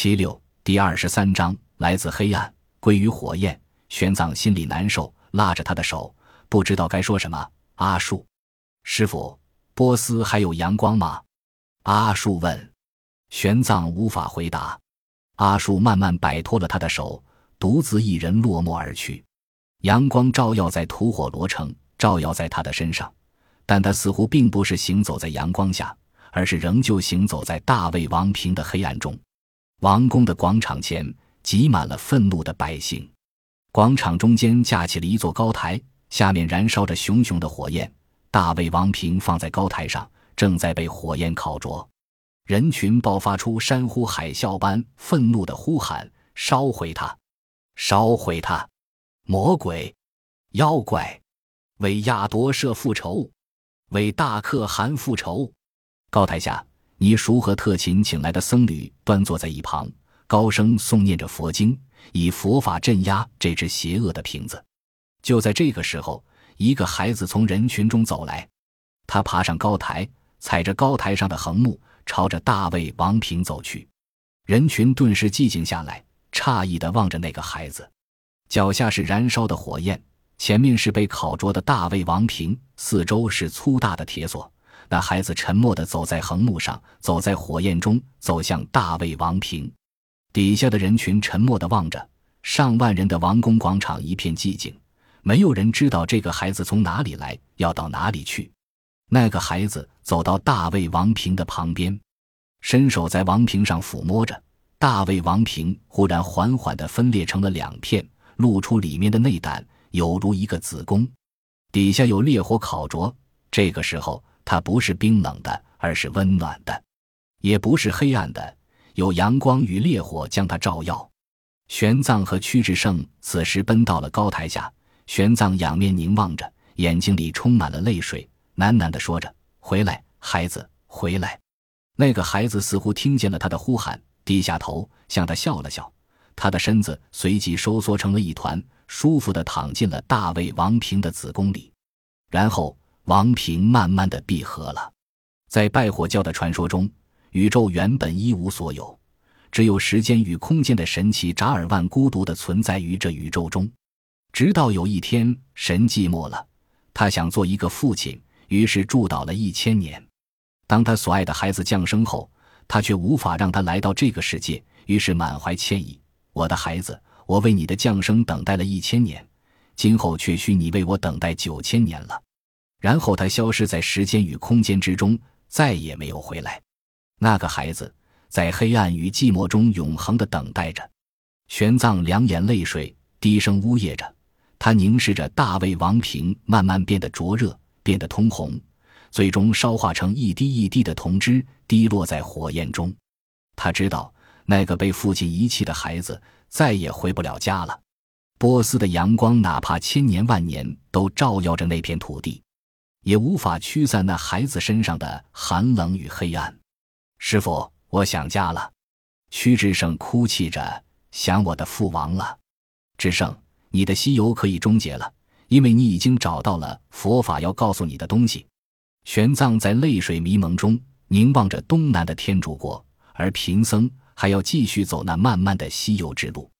七六第二十三章来自黑暗，归于火焰。玄奘心里难受，拉着他的手，不知道该说什么。阿树，师傅，波斯还有阳光吗？阿树问。玄奘无法回答。阿树慢慢摆脱了他的手，独自一人落寞而去。阳光照耀在吐火罗城，照耀在他的身上，但他似乎并不是行走在阳光下，而是仍旧行走在大魏王平的黑暗中。王宫的广场前挤满了愤怒的百姓，广场中间架起了一座高台，下面燃烧着熊熊的火焰。大魏王平放在高台上，正在被火焰烤灼。人群爆发出山呼海啸般愤怒的呼喊：“烧毁他！烧毁他！魔鬼、妖怪，为亚夺舍复仇，为大可汗复仇！”高台下。尼叔和特勤请来的僧侣端坐在一旁，高声诵念着佛经，以佛法镇压这只邪恶的瓶子。就在这个时候，一个孩子从人群中走来，他爬上高台，踩着高台上的横木，朝着大卫王平走去。人群顿时寂静下来，诧异地望着那个孩子。脚下是燃烧的火焰，前面是被烤灼的大卫王平，四周是粗大的铁锁。那孩子沉默地走在横木上，走在火焰中，走向大卫王平。底下的人群沉默地望着，上万人的王宫广场一片寂静，没有人知道这个孩子从哪里来，要到哪里去。那个孩子走到大卫王平的旁边，伸手在王平上抚摸着。大卫王平忽然缓缓地分裂成了两片，露出里面的内胆，犹如一个子宫，底下有烈火烤灼。这个时候。它不是冰冷的，而是温暖的；也不是黑暗的，有阳光与烈火将它照耀。玄奘和屈志胜此时奔到了高台下，玄奘仰面凝望着，眼睛里充满了泪水，喃喃地说着：“回来，孩子，回来。”那个孩子似乎听见了他的呼喊，低下头向他笑了笑，他的身子随即收缩成了一团，舒服地躺进了大卫王平的子宫里，然后。王平慢慢的闭合了，在拜火教的传说中，宇宙原本一无所有，只有时间与空间的神奇扎尔万孤独的存在于这宇宙中。直到有一天，神寂寞了，他想做一个父亲，于是祝祷了一千年。当他所爱的孩子降生后，他却无法让他来到这个世界，于是满怀歉意：“我的孩子，我为你的降生等待了一千年，今后却需你为我等待九千年了。”然后他消失在时间与空间之中，再也没有回来。那个孩子在黑暗与寂寞中永恒的等待着。玄奘两眼泪水，低声呜咽着。他凝视着大卫王平，慢慢变得灼热，变得通红，最终烧化成一滴一滴的铜汁，滴落在火焰中。他知道，那个被父亲遗弃的孩子再也回不了家了。波斯的阳光，哪怕千年万年，都照耀着那片土地。也无法驱散那孩子身上的寒冷与黑暗。师傅，我想家了。屈志胜哭泣着，想我的父王了。志胜，你的西游可以终结了，因为你已经找到了佛法要告诉你的东西。玄奘在泪水迷蒙中凝望着东南的天竺国，而贫僧还要继续走那漫漫的西游之路。